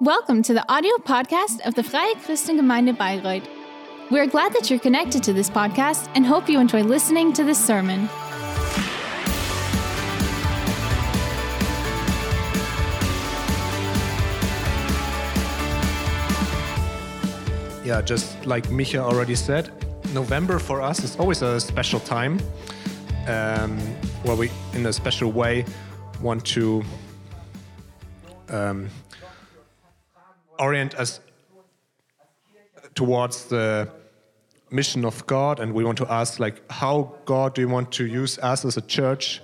Welcome to the audio podcast of the Freie Christengemeinde Bayreuth. We're glad that you're connected to this podcast and hope you enjoy listening to this sermon. Yeah, just like Micha already said, November for us is always a special time um, where we, in a special way, want to um, orient us towards the mission of God, and we want to ask, like, how God do you want to use us as a church?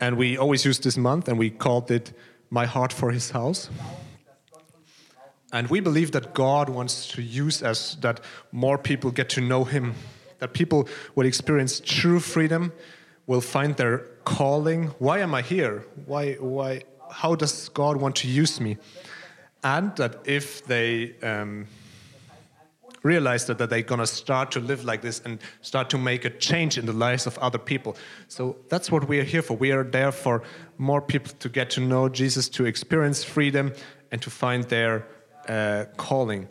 And we always use this month, and we called it "My Heart for His House." And we believe that God wants to use us, that more people get to know Him, that people will experience true freedom, will find their calling. Why am I here? Why, why, how does God want to use me? And that if they um, realize that, that they're going to start to live like this and start to make a change in the lives of other people. So that's what we are here for. We are there for more people to get to know Jesus, to experience freedom, and to find their uh, calling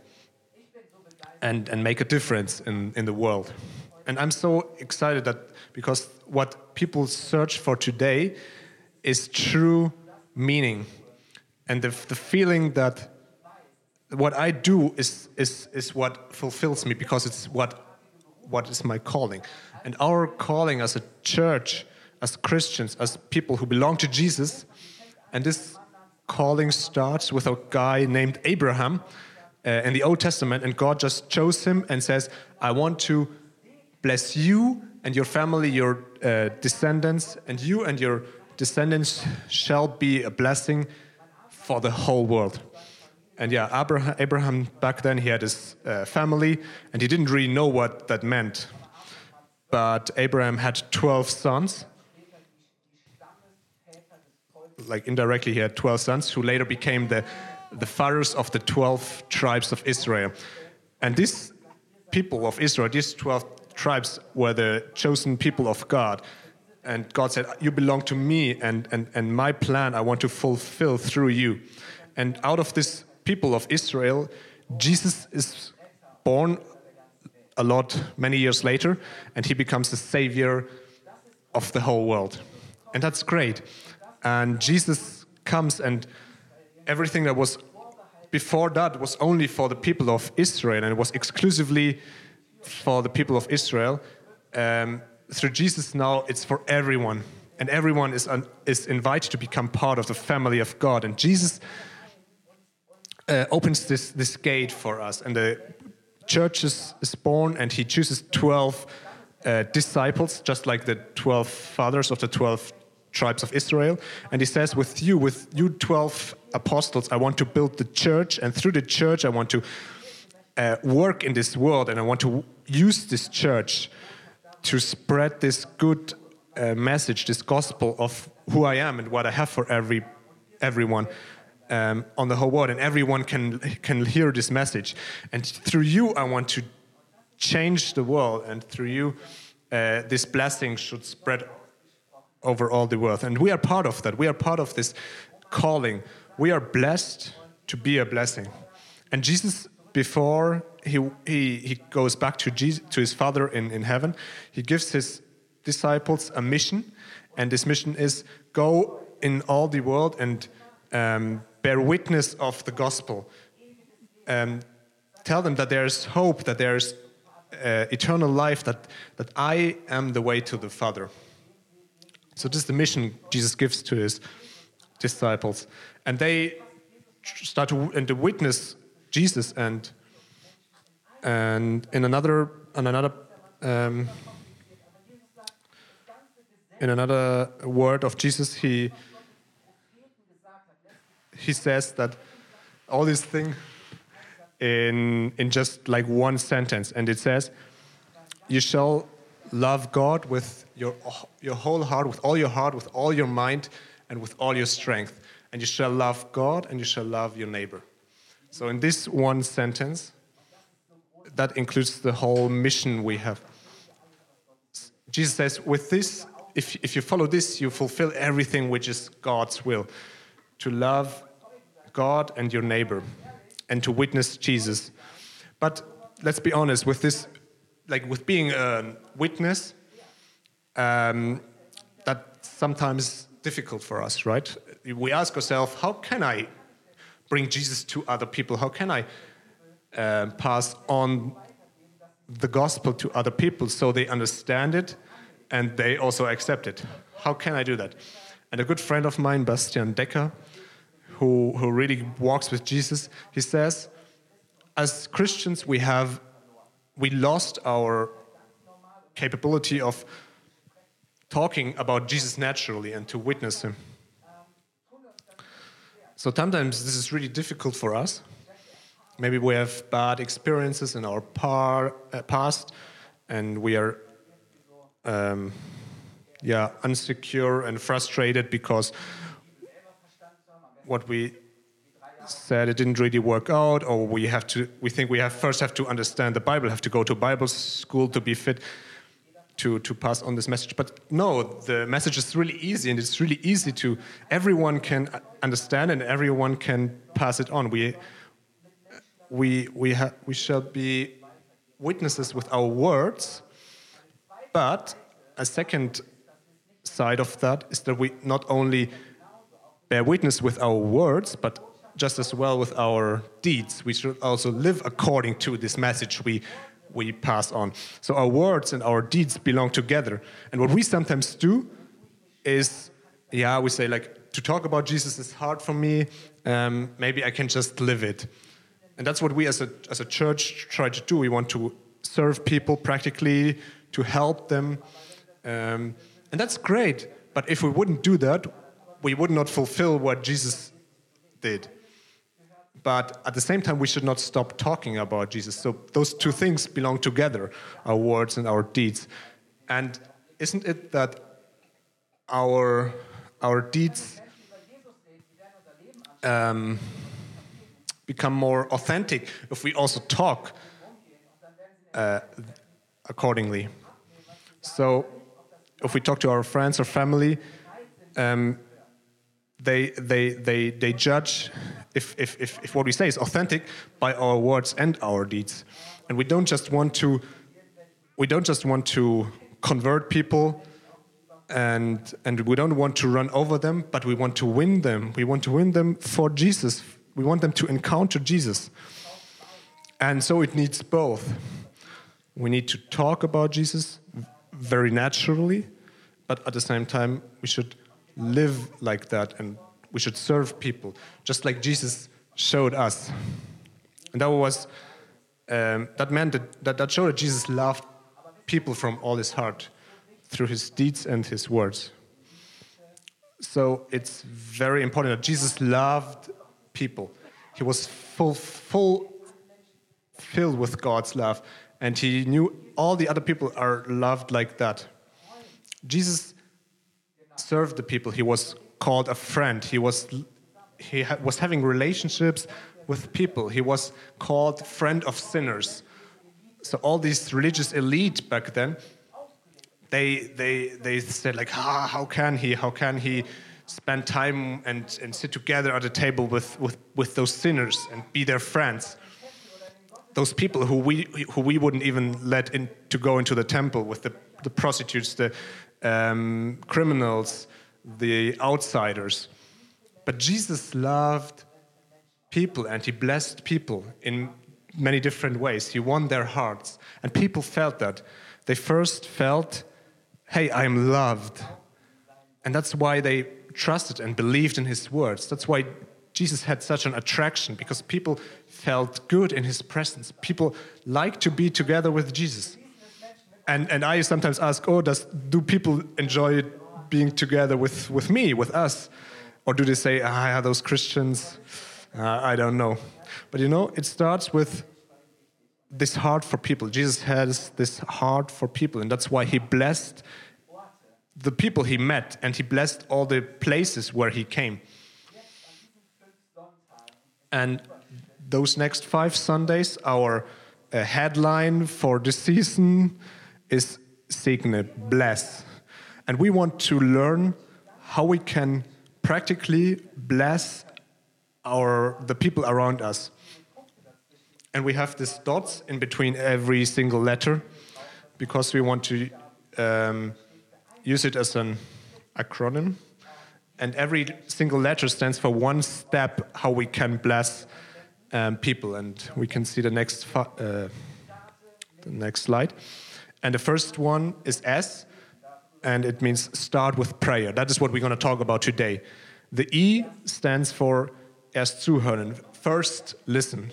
and, and make a difference in, in the world. And I'm so excited that because what people search for today is true meaning and the, the feeling that what I do is, is, is what fulfills me because it's what, what is my calling. And our calling as a church, as Christians, as people who belong to Jesus, and this calling starts with a guy named Abraham uh, in the Old Testament, and God just chose him and says, I want to bless you and your family, your uh, descendants, and you and your descendants shall be a blessing for the whole world. And yeah, Abraham, Abraham back then he had his uh, family, and he didn't really know what that meant. But Abraham had 12 sons, like indirectly he had 12 sons who later became the, the fathers of the 12 tribes of Israel. And these people of Israel, these 12 tribes were the chosen people of God. And God said, You belong to me, and, and, and my plan I want to fulfill through you. And out of this people of Israel, Jesus is born a lot, many years later, and he becomes the savior of the whole world. And that's great. And Jesus comes, and everything that was before that was only for the people of Israel, and it was exclusively for the people of Israel. Um, through Jesus, now it's for everyone, and everyone is, un- is invited to become part of the family of God. And Jesus uh, opens this, this gate for us, and the church is, is born, and he chooses 12 uh, disciples, just like the 12 fathers of the 12 tribes of Israel. And he says, With you, with you 12 apostles, I want to build the church, and through the church, I want to uh, work in this world, and I want to use this church to spread this good uh, message, this gospel of who I am and what I have for every everyone. Um, on the whole world, and everyone can can hear this message. And through you, I want to change the world, and through you, uh, this blessing should spread over all the world. And we are part of that. We are part of this calling. We are blessed to be a blessing. And Jesus, before he, he, he goes back to, Jesus, to his Father in, in heaven, he gives his disciples a mission. And this mission is go in all the world and um, bear witness of the gospel. Um, tell them that there is hope, that there is uh, eternal life, that, that I am the way to the Father. So this is the mission Jesus gives to his disciples, and they start to and to witness Jesus. And and in another in another um, in another word of Jesus, he he says that all these things in in just like one sentence, and it says, "You shall love God with your, your whole heart, with all your heart, with all your mind, and with all your strength. And you shall love God and you shall love your neighbor. So, in this one sentence, that includes the whole mission we have. Jesus says, with this, if, if you follow this, you fulfill everything which is God's will to love God and your neighbor and to witness Jesus. But let's be honest with this, like with being a witness, um, that's sometimes difficult for us, right? We ask ourselves, how can I bring Jesus to other people? How can I uh, pass on the gospel to other people so they understand it and they also accept it? How can I do that? And a good friend of mine, Bastian Decker, who, who really walks with Jesus, he says, as Christians, we have we lost our capability of talking about Jesus naturally and to witness him. So sometimes this is really difficult for us. Maybe we have bad experiences in our par, uh, past, and we are, um, yeah, insecure and frustrated because what we said it didn't really work out, or we have to, we think we have first have to understand the Bible, have to go to Bible school to be fit to, to pass on this message. But no, the message is really easy, and it's really easy to, everyone can understand and everyone can pass it on. We, we, we, ha, we shall be witnesses with our words, but a second side of that is that we not only bear witness with our words, but just as well with our deeds. We should also live according to this message we, we pass on. So our words and our deeds belong together. And what we sometimes do is, yeah, we say, like, to talk about Jesus is hard for me. Um, maybe I can just live it. And that's what we as a, as a church try to do. We want to serve people practically, to help them. Um, and that's great. But if we wouldn't do that, we would not fulfill what Jesus did but at the same time, we should not stop talking about Jesus. So those two things belong together our words and our deeds. And isn't it that our, our deeds um, become more authentic if we also talk uh, accordingly? So if we talk to our friends or family, um, they, they, they, they judge if, if, if, if what we say is authentic by our words and our deeds. And we don't just want to, we don't just want to convert people and, and we don't want to run over them, but we want to win them. We want to win them for Jesus. We want them to encounter Jesus. And so it needs both. We need to talk about Jesus very naturally, but at the same time, we should live like that and we should serve people, just like Jesus showed us. And that was um, that meant that, that that showed that Jesus loved people from all his heart through his deeds and his words. So it's very important that Jesus loved people. He was full, full, filled with God's love, and he knew all the other people are loved like that. Jesus served the people. He was called a friend. He was he ha was having relationships with people. He was called friend of sinners. So all these religious elite back then, they they they said like, ah, how can he? How can he spend time and, and sit together at a table with, with, with those sinners and be their friends? Those people who we who we wouldn't even let in to go into the temple with the, the prostitutes, the um, criminals, the outsiders. But Jesus loved people and he blessed people in many different ways. He won their hearts. And people felt that. They first felt, hey, I'm loved. And that's why they trusted and believed in his words. That's why Jesus had such an attraction because people felt good in his presence. People like to be together with Jesus. And, and I sometimes ask, oh, does, do people enjoy being together with, with me, with us? Or do they say, ah, those Christians? Uh, I don't know. But you know, it starts with this heart for people. Jesus has this heart for people, and that's why he blessed the people he met and he blessed all the places where he came. And those next five Sundays, our uh, headline for this season is Segne, bless. And we want to learn how we can practically bless our the people around us. And we have these dots in between every single letter because we want to um, use it as an acronym. And every single letter stands for one step how we can bless um, people. And we can see the next, uh, the next slide. And the first one is S, and it means start with prayer. That is what we're going to talk about today. The E stands for erst zuhören, first listen.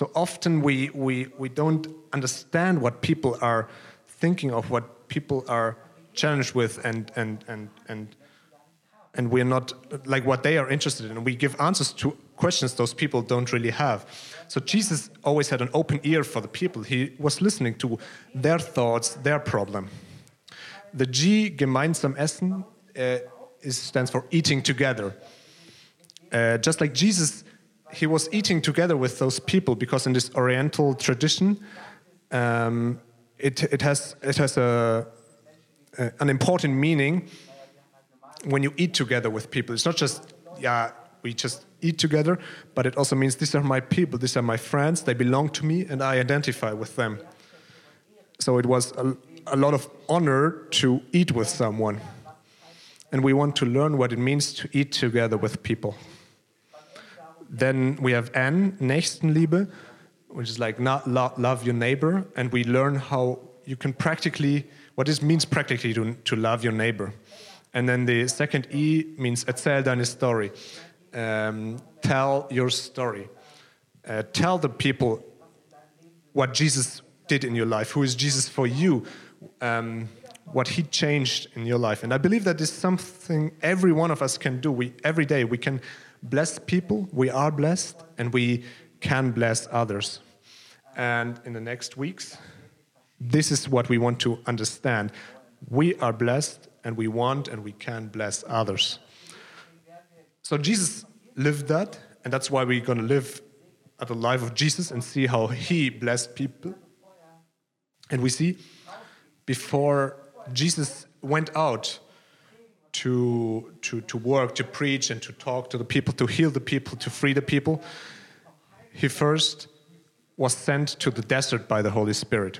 So often we, we, we don't understand what people are thinking of, what people are challenged with, and, and, and, and, and we're not like what they are interested in. We give answers to questions those people don't really have. So Jesus always had an open ear for the people. He was listening to their thoughts, their problem. The G, gemeinsam essen, uh, is, stands for eating together. Uh, just like Jesus, he was eating together with those people because in this Oriental tradition, um, it, it has, it has a, a, an important meaning when you eat together with people. It's not just, yeah, we just eat together, but it also means these are my people, these are my friends, they belong to me, and I identify with them. So it was a, a lot of honor to eat with someone. And we want to learn what it means to eat together with people. Then we have N, Nächstenliebe, which is like not love your neighbor, and we learn how you can practically, what it means practically to, to love your neighbor. And then the second E means erzähl deine Story. Um, tell your story. Uh, tell the people what Jesus did in your life. Who is Jesus for you? Um, what he changed in your life. And I believe that is something every one of us can do. We, every day we can bless people, we are blessed, and we can bless others. And in the next weeks, this is what we want to understand. We are blessed, and we want and we can bless others. So Jesus lived that, and that's why we're going to live at the life of Jesus and see how he blessed people. And we see before Jesus went out to, to, to work, to preach, and to talk to the people, to heal the people, to free the people, he first was sent to the desert by the Holy Spirit.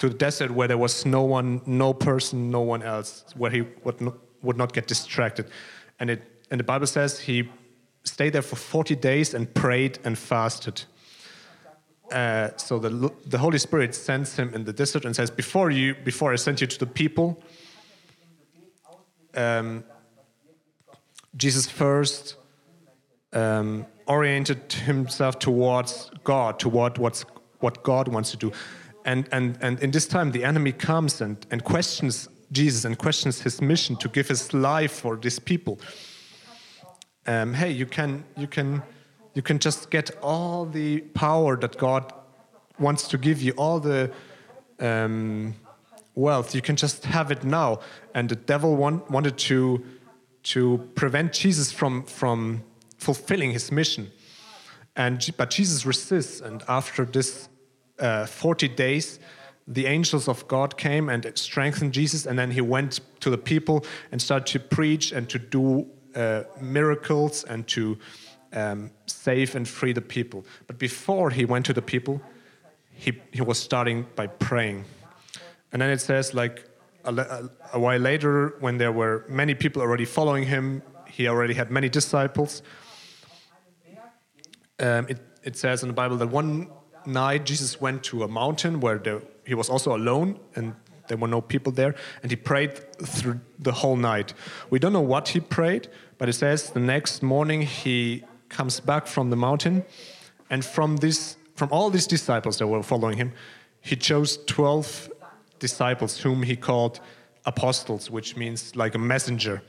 To the desert where there was no one, no person, no one else, where he would not, would not get distracted. And, it, and the Bible says he stayed there for 40 days and prayed and fasted. Uh, so the, the Holy Spirit sends him in the desert and says, before you, before I sent you to the people, um, Jesus first um, oriented himself towards God, toward what's, what God wants to do. And, and, and in this time, the enemy comes and, and questions Jesus and questions his mission to give his life for these people. Um, hey, you can, you can you can just get all the power that God wants to give you, all the um, wealth. You can just have it now. And the devil want, wanted to to prevent Jesus from from fulfilling his mission. And but Jesus resists. And after this uh, 40 days, the angels of God came and strengthened Jesus. And then he went to the people and started to preach and to do uh, miracles and to um, save and free the people. But before he went to the people, he, he was starting by praying. And then it says, like, a, a, while later, when there were many people already following him, he already had many disciples. Um, it, it says in the Bible that one night Jesus went to a mountain where there, he was also alone and there were no people there, and he prayed through the whole night. We don't know what he prayed, but it says the next morning he comes back from the mountain, and from this, from all these disciples that were following him, he chose twelve disciples whom he called apostles, which means like a messenger.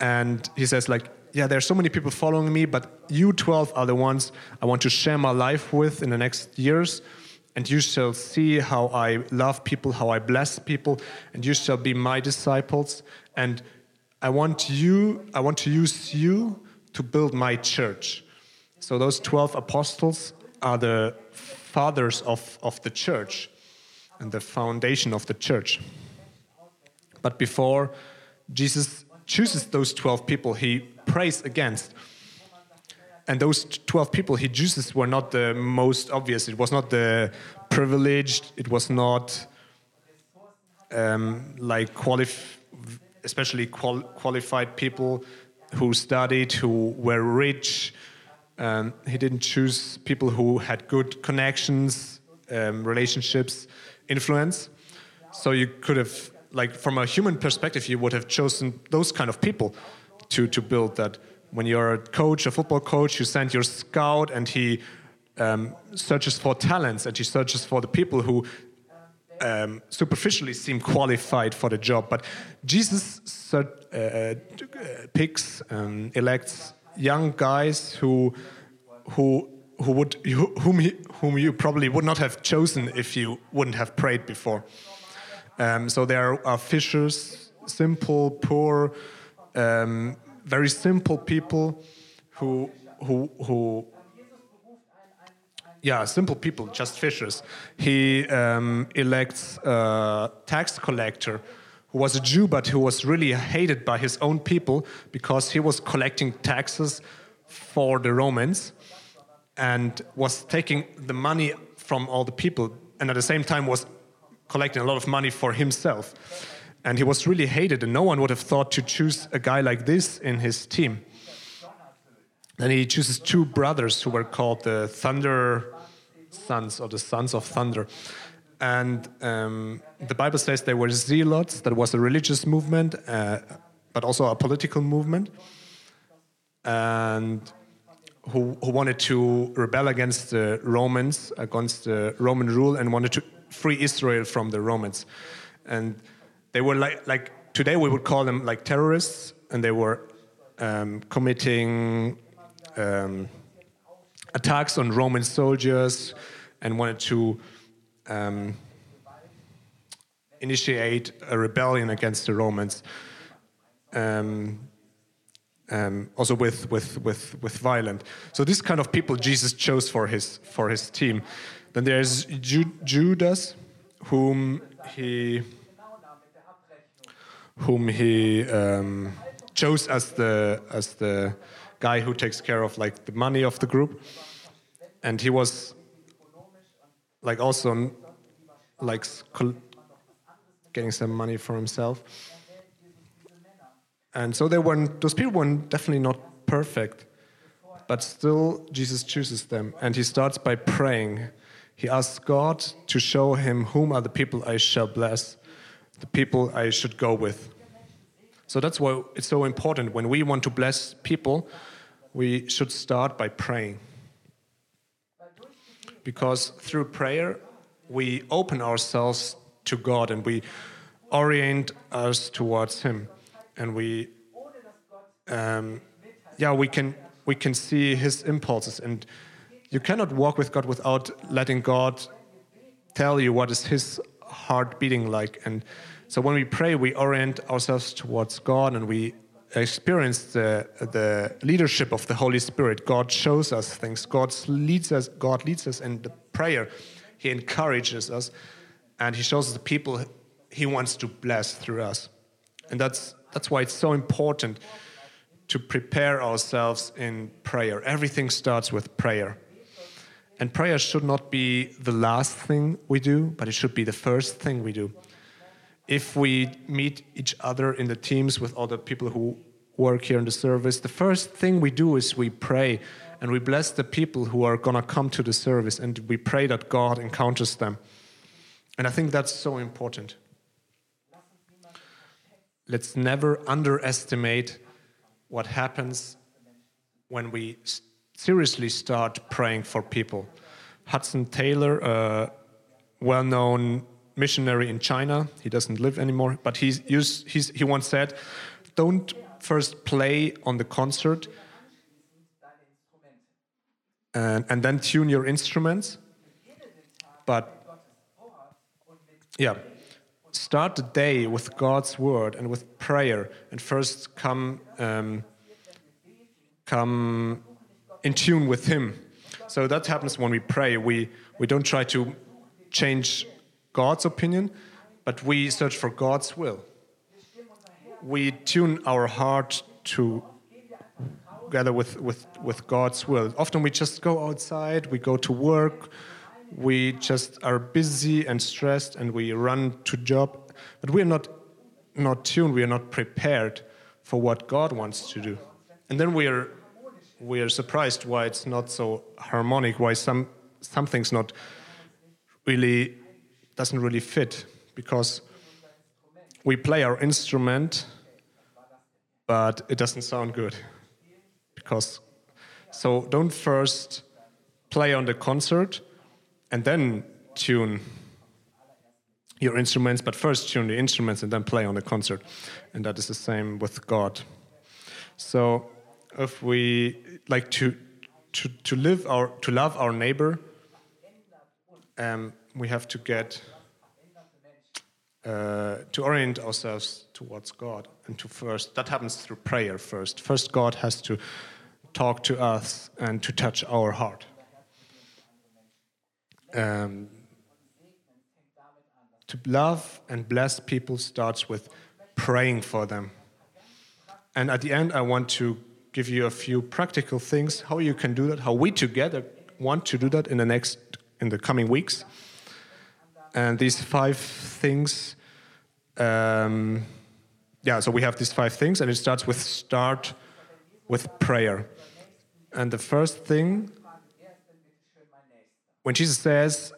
And he says, like, yeah, there are so many people following me, but you 12 are the ones I want to share my life with in the next years. And you shall see how I love people, how I bless people, and you shall be my disciples. And I want you, I want to use you to build my church. So those 12 apostles are the fathers of, of the church and the foundation of the church. But before Jesus chooses those 12 people he prays against. And those 12 people he chooses were not the most obvious. It was not the privileged, it was not um, like especially qual- qualified people who studied, who were rich. Um, he didn't choose people who had good connections, um, relationships, influence. So you could have, like, from a human perspective, you would have chosen those kind of people to, to build that. When you're a coach, a football coach, you send your scout and he um, searches for talents and he searches for the people who um, superficially seem qualified for the job. But Jesus uh, uh, picks, um, elects young guys who, who, who would, whom, he, whom you probably would not have chosen if you wouldn't have prayed before. Um, so there are fishers, simple, poor, um, very simple people who, who, who yeah, simple people, just fishers. He um, elects a tax collector who was a Jew, but who was really hated by his own people because he was collecting taxes for the Romans and was taking the money from all the people, and at the same time was collecting a lot of money for himself. And he was really hated, and no one would have thought to choose a guy like this in his team. And he chooses two brothers who were called the Thunder sons or the sons of thunder. And um, the Bible says they were zealots, that was a religious movement, uh, but also a political movement, and who, who wanted to rebel against the Romans, against the Roman rule, and wanted to free Israel from the Romans. And they were like, like today we would call them like terrorists, and they were um, committing um, attacks on Roman soldiers and wanted to um, initiate a rebellion against the Romans. Um, um, also with, with, with, with violent. So this kind of people Jesus chose for his, for his team. Then there's Ju Judas, whom he, whom he um, chose as the, as the guy who takes care of like the money of the group and he was like also like getting some money for himself and so they weren't those people were definitely not perfect but still jesus chooses them. And he starts by praying. He asks god to show him whom are the people i shall bless the people i should go with. So that's why it's so important. When we want to bless people we should start by praying. Because through prayer we open ourselves to God and we orient us towards Him, and we, um, yeah, we can we can see His impulses, and you cannot walk with God without letting God tell you what is His heart beating like, and so when we pray, we orient ourselves towards God, and we experience the, the leadership of the Holy Spirit. God shows us things. God leads us. God leads us in the prayer. He encourages us, and He shows us the people He wants to bless through us. And that's that's why it's so important to prepare ourselves in prayer. Everything starts with prayer. And prayer should not be the last thing we do, but it should be the first thing we do if we meet each other in the teams with other people who work here in the service, the first thing we do is we pray and we bless the people who are going to come to the service and we pray that God encounters them. And I think that's so important. Let's never underestimate what happens when we seriously start praying for people. Hudson Taylor, a well known missionary in China. He doesn't live anymore, but he's, he's, he once said, Don't first play on the concert and, and then tune your instruments, but yeah, start the day with God's word and with prayer, and first come um, come in tune with Him. So that happens when we pray. We we don't try to change God's opinion, but we search for God's will. we tune our heart to together with, with, with God's will. Often we just go outside, we go to work, we just are busy and stressed, and we run to job, but we are not not tuned, we are not prepared for what God wants to do. And then we are we are surprised why it's not so harmonic, why some something's not really doesn't really fit because we play our instrument but it doesn't sound good because so don't first play on the concert and then tune your instruments, but first tune the instruments and then play on the concert. And that is the same with God. So if we like to to, to live our to love our neighbor, um, we have to get uh, to orient ourselves towards God and to first that happens through prayer first. First, God has to talk to us and to touch our heart. Um, to love and bless people starts with praying for them. And at the end, I want to give you a few practical things how you can do that, how we together want to do that in the next, in the coming weeks. And these five things, um, yeah. So we have these five things, and it starts with start with prayer. And the first thing, when Jesus says,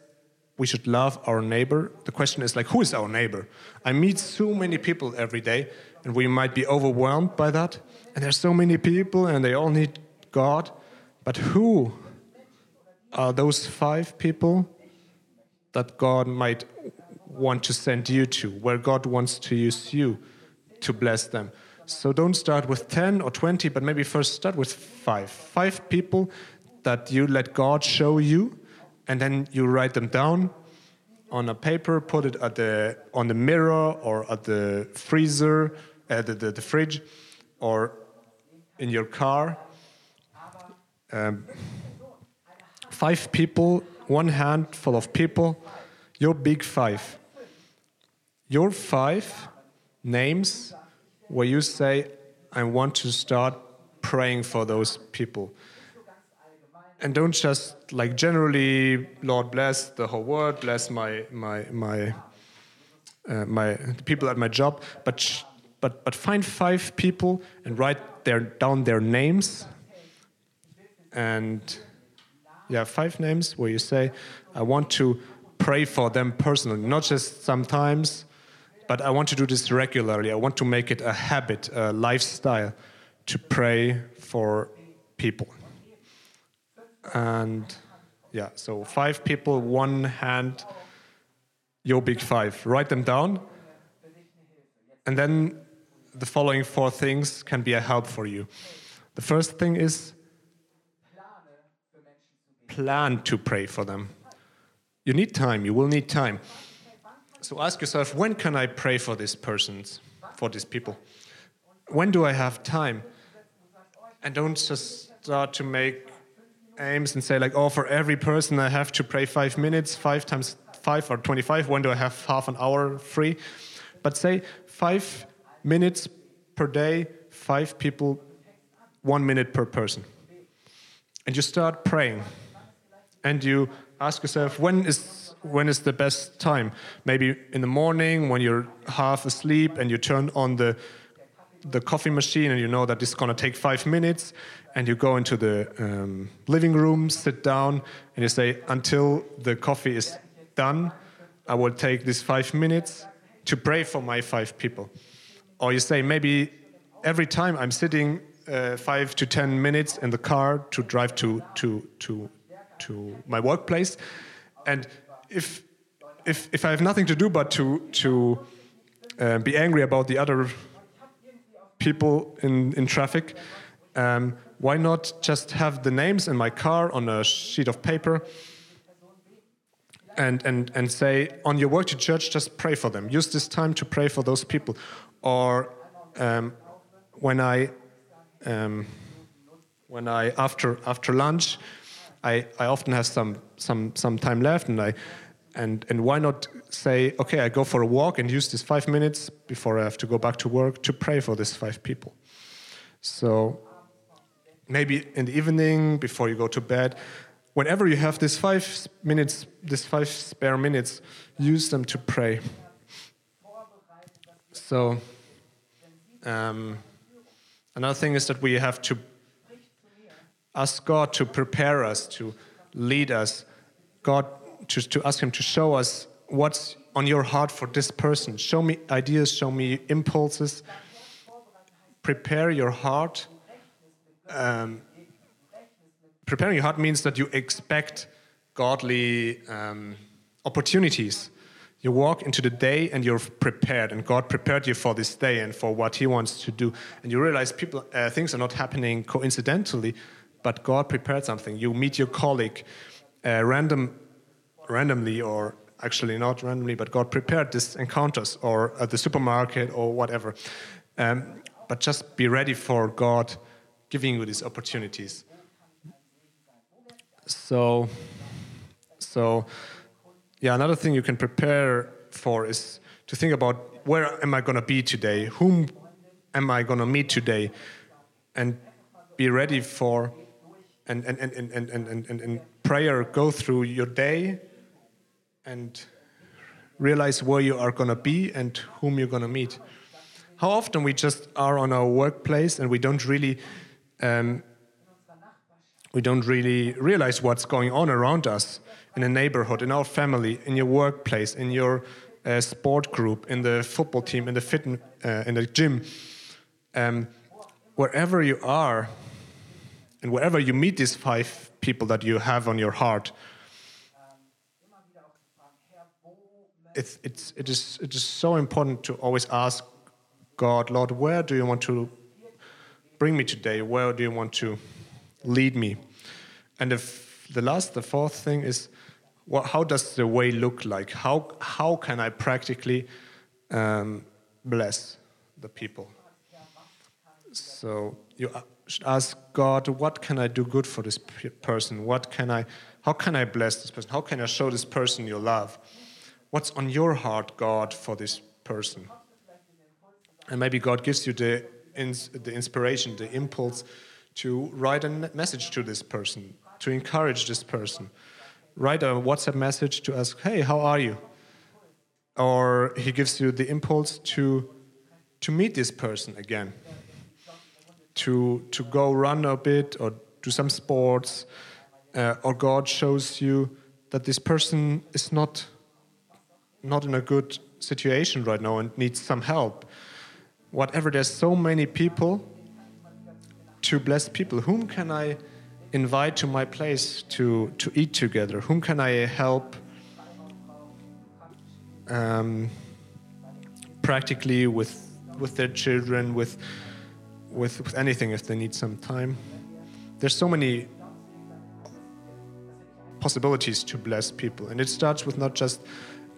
we should love our neighbor. The question is like, who is our neighbor? I meet so many people every day, and we might be overwhelmed by that. And there's so many people, and they all need God. But who are those five people that God might want to send you to, where God wants to use you to bless them? So don't start with 10 or 20, but maybe first start with five. Five people that you let God show you and then you write them down on a paper, put it at the on the mirror or at the freezer, at the, the, the fridge, or in your car. Um, five people, one hand full of people, your big five. Your five names where you say, I want to start praying for those people and don't just like generally lord bless the whole world bless my my my uh, my people at my job but but but find five people and write their down their names. And yeah five names where you say i want to pray for them personally. Not just sometimes but i want to do this regularly. I want to make it a habit a lifestyle to pray for people and yeah, so five people, one hand, your big five. Write them down. And then the following four things can be a help for you. The first thing is plan to pray for them. You need time, you will need time. So ask yourself when can I pray for these persons, for these people? When do I have time? And don't just start to make aims and say like, oh, for every person I have to pray five minutes, five times five or 25. When do I have half an hour free? But say five minutes per day, five people, one minute per person. And you start praying. And you ask yourself, when is when is the best time? Maybe in the morning when you're half asleep and you turn on the the coffee machine and you know that it's going to take five minutes and you go into the um, living room, sit down, and you say, until the coffee is done, I will take these five minutes to pray for my five people. Or you say, maybe every time I'm sitting uh, five to ten minutes in the car to drive to, to, to, to my workplace, and if, if, if I have nothing to do but to, to uh, be angry about the other people in, in traffic, um, why not just have the names in my car on a sheet of paper and, and, and say, on your work to church, just pray for them. Use this time to pray for those people. Or um, when I, um, when I after, after lunch, I, I often have some, some, some time left and I, And, and why not say, okay, I go for a walk and use these five minutes before I have to go back to work to pray for these five people? So maybe in the evening before you go to bed, whenever you have these five minutes, these five spare minutes, use them to pray. So, um, another thing is that we have to ask God to prepare us, to lead us, God to, to ask Him to show us what's on your heart for this person. Show me ideas, show me impulses. Prepare your heart. Um, preparing your heart means that you expect godly um, opportunities. You walk into the day and you're prepared, and God prepared you for this day and for what He wants to do. And you realize people, uh, things are not happening coincidentally, but God prepared something. You meet your colleague uh, random, randomly, or actually not randomly, but God prepared these encounters or at the supermarket or whatever. Um, but just be ready for God giving you these opportunities. So, so yeah, another thing you can prepare for is to think about where am I going to be today? Whom am I going to meet today? And be ready for and, and, and, and, and, and, and, and prayer go through your day and realize where you are going to be and whom you're going to meet. How often we just are on our workplace and we don't really um, we don't really realize what's going on around us in a neighborhood, in our family, in your workplace, in your uh, sport group, in the football team, in the fit, uh, in the gym, um, wherever you are, and wherever you meet these five people that you have on your heart. It's, it's, it, is, it is so important to always ask God, Lord, where do you want to bring me today? Where do you want to lead me? And if the last, the fourth thing is, how does the way look like? How, how can I practically um, bless the people? So you should ask God, what can I do good for this person? What can I, how can I bless this person? How can I show this person your love? What's on your heart, God, for this person? And maybe God gives you the, ins the inspiration, the impulse to write a message to this person, to encourage this person. Write a WhatsApp message to ask, hey, how are you? Or he gives you the impulse to, to meet this person again, to, to go run a bit or do some sports, uh, or God shows you that this person is not, not in a good situation right now and needs some help. Whatever, there's so many people to bless people. Whom can I invite to my place to, to eat together? Whom can I help um, practically with, with their children, with, with, with anything if they need some time? There's so many possibilities to bless people. And it starts with not just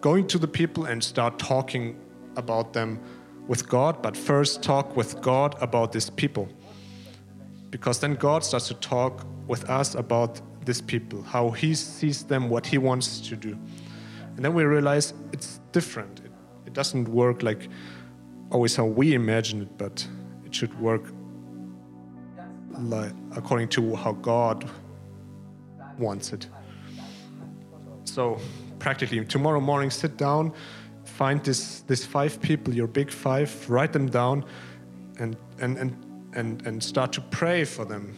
going to the people and start talking about them with God, but first talk with God about these people because then God starts to talk with us about these people, how He sees them, what He wants to do. And then we realize it's different. It, it doesn't work like always how we imagine it, but it should work like, according to how God wants it. So, practically, tomorrow morning, sit down, find this, this five people, your big five, write them down, and, and, and and, and start to pray for them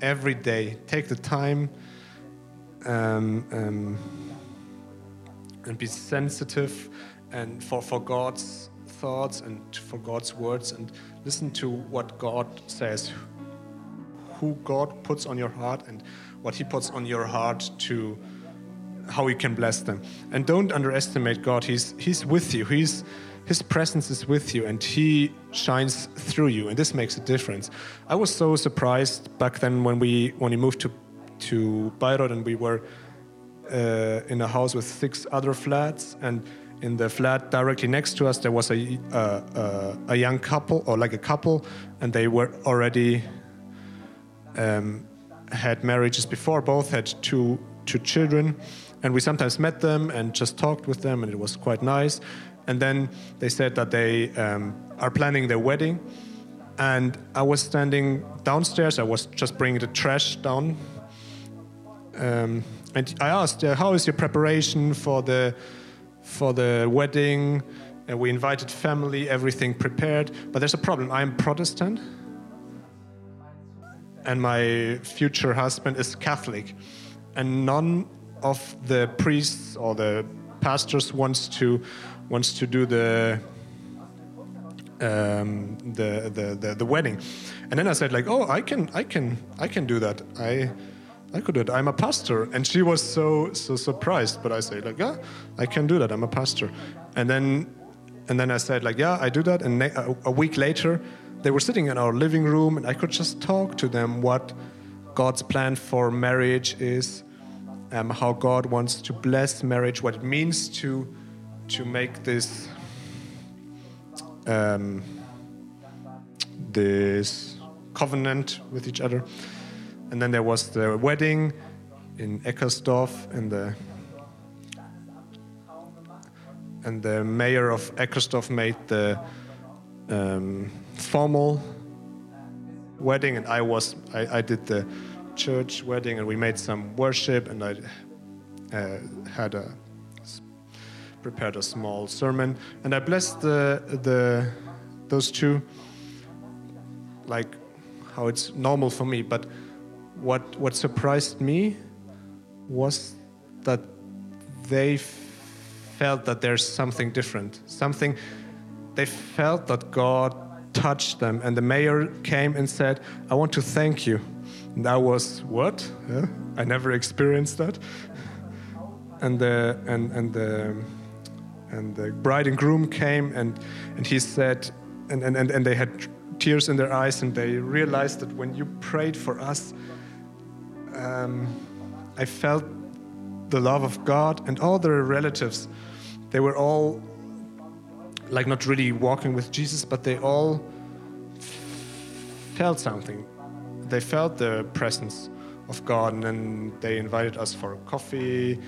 every day. Take the time um, um, and be sensitive and for, for God's thoughts and for God's words and listen to what God says, who God puts on your heart and what He puts on your heart to how you can bless them. And don't underestimate God. He's He's with you. He's his presence is with you and he shines through you and this makes a difference i was so surprised back then when we when we moved to to Bayreuth and we were uh, in a house with six other flats and in the flat directly next to us there was a, uh, a young couple or like a couple and they were already um, had marriages before both had two two children, and we sometimes met them and just talked with them, and it was quite nice. And then they said that they um, are planning their wedding, and I was standing downstairs. I was just bringing the trash down, um, and I asked, uh, "How is your preparation for the for the wedding?" And we invited family, everything prepared. But there's a problem. I'm Protestant, and my future husband is Catholic, and none of the priests or the pastors wants to wants to do the um, the, the, the the wedding, and then I said like, oh, I can I can I can do that. I I could do it. I'm a pastor, and she was so so surprised. But I said like, yeah, I can do that. I'm a pastor, and then and then I said like, yeah, I do that. And a, a week later, they were sitting in our living room, and I could just talk to them what God's plan for marriage is, um, how God wants to bless marriage, what it means to to make this um, this covenant with each other. And then there was the wedding in Eckersdorf, and the and the mayor of Eckersdorf made the um, formal wedding, and I was I, I, did the church wedding, and we made some worship, and I uh, had a prepared a small sermon, and I blessed the the those two like how it's normal for me, but what what surprised me was that they felt that there's something different, something they felt that God touched them, and the mayor came and said, "I want to thank you." That was what? Yeah, I never experienced that. And the and and the and the bride and groom came and and he said, and and and, and they had tears in their eyes, and they realized that when you prayed for us, um, I felt the love of God and all their relatives. They were all like not really walking with Jesus, but they all felt something. They felt the presence of God, and then they invited us for coffee,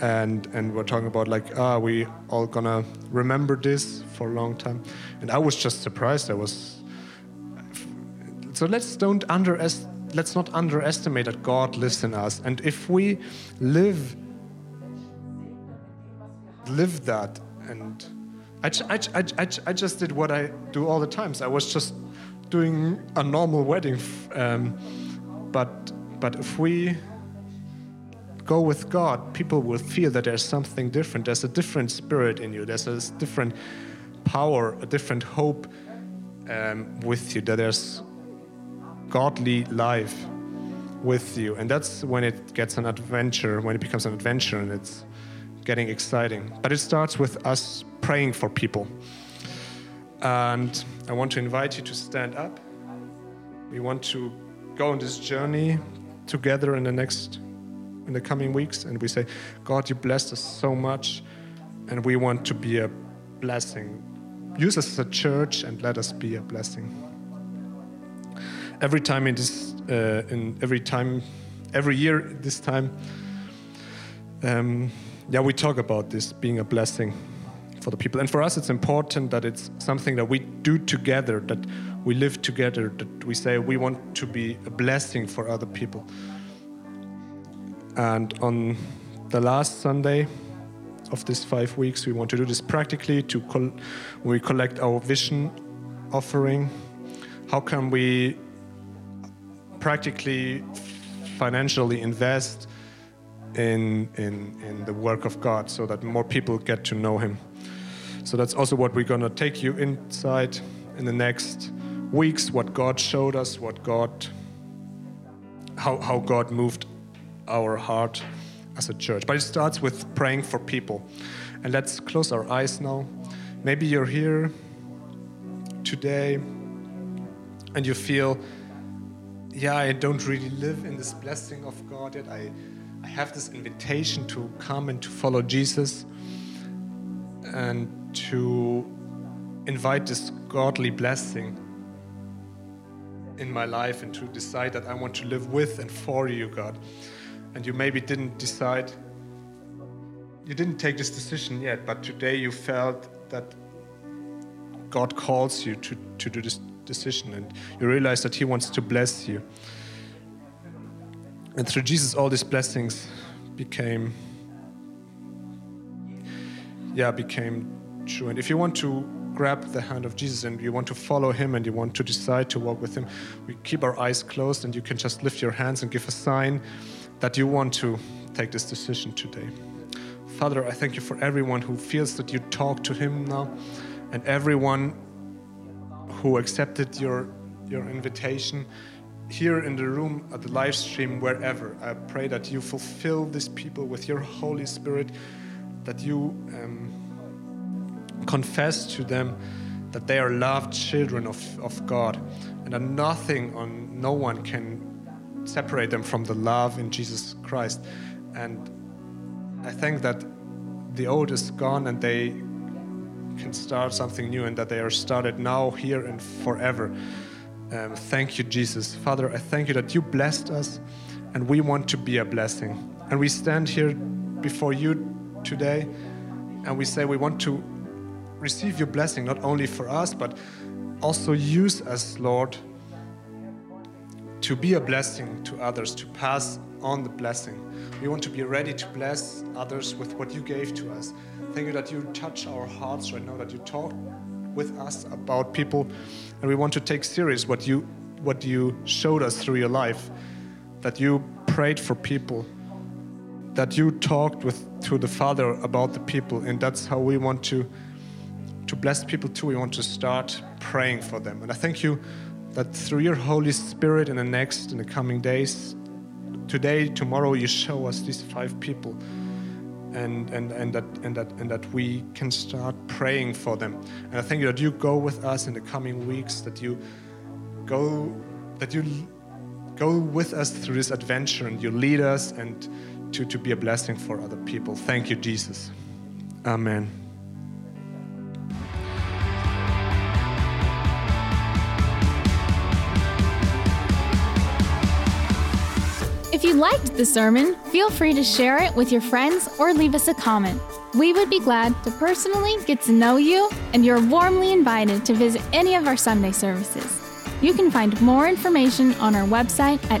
and and we're talking about like, ah, we all gonna remember this for a long time. And I was just surprised. I was. So let's don't underestimate. Let's not underestimate that God lives in us, and if we live live that and I, I, I, I, just did what I do all the times. I was just doing a normal wedding. Um, but, but if we go with God, people will feel that there's something different. There's a different spirit in you. There's a different power, a different hope um, with you. That there's godly life with you. And that's when it gets an adventure, when it becomes an adventure and it's getting exciting. But it starts with us praying for people. And I want to invite you to stand up. We want to go on this journey together in the next in the coming weeks. And we say god you blessed us so much and we want to be a blessing. Use us as a church and let us be a blessing. Every time in this uh, in every time every year this time um, yeah we talk about this being a blessing for the people. And for us, it's important that it's something that we do together, that we live together, that we say we want to be a blessing for other people. And on the last Sunday of these five weeks, we want to do this practically to col- we collect our vision offering. How can we practically financially invest in, in, in the work of God so that more people get to know Him? So that's also what we're going to take you inside in the next weeks what God showed us, what God, how, how God moved our heart as a church. But it starts with praying for people. And let's close our eyes now. Maybe you're here today and you feel, yeah, I don't really live in this blessing of God yet. I, I have this invitation to come and to follow Jesus and to invite this godly blessing in my life and to decide that I want to live with and for you, God. and you maybe didn't decide, you didn't take this decision yet, but today you felt that God calls you to, to do this decision and you realize that He wants to bless you. And through Jesus, all these blessings became, yeah, became true. And if you want to grab the hand of Jesus and you want to follow Him and you want to decide to walk with Him, we keep our eyes closed and you can just lift your hands and give a sign that you want to take this decision today. Father, I thank you for everyone who feels that you talk to Him now and everyone who accepted your, your invitation here in the room, at the live stream, wherever. I pray that you fulfill these people with your Holy Spirit, that you um, confess to them that they are loved children of, of God, and that nothing on no one can separate them from the love in Jesus Christ. And I think that the old is gone and they can start something new and that they are started now, here, and forever. Um, thank you, Jesus. Father, I thank you that you blessed us and we want to be a blessing. And we stand here before you today and we say we want to receive your blessing, not only for us, but also use us, Lord, to be a blessing to others, to pass on the blessing. We want to be ready to bless others with what you gave to us. Thank you that you touch our hearts right now, that you talk with us about people, and we want to take serious what you what you showed us through your life, that you prayed for people, that you talked with to the Father about the people, and that's how we want to to bless people too. We want to start praying for them, and I thank you that through your Holy Spirit in the next in the coming days, today, tomorrow, you show us these five people and, and, and, that, and, that, and that we can start praying for them. And I thank you that you go with us in the coming weeks, that you go, that you go with us through this adventure and you lead us and to, to be a blessing for other people. Thank you, Jesus. Amen. If you liked the sermon, feel free to share it with your friends or leave us a comment. We would be glad to personally get to know you, and you're warmly invited to visit any of our Sunday services. You can find more information on our website at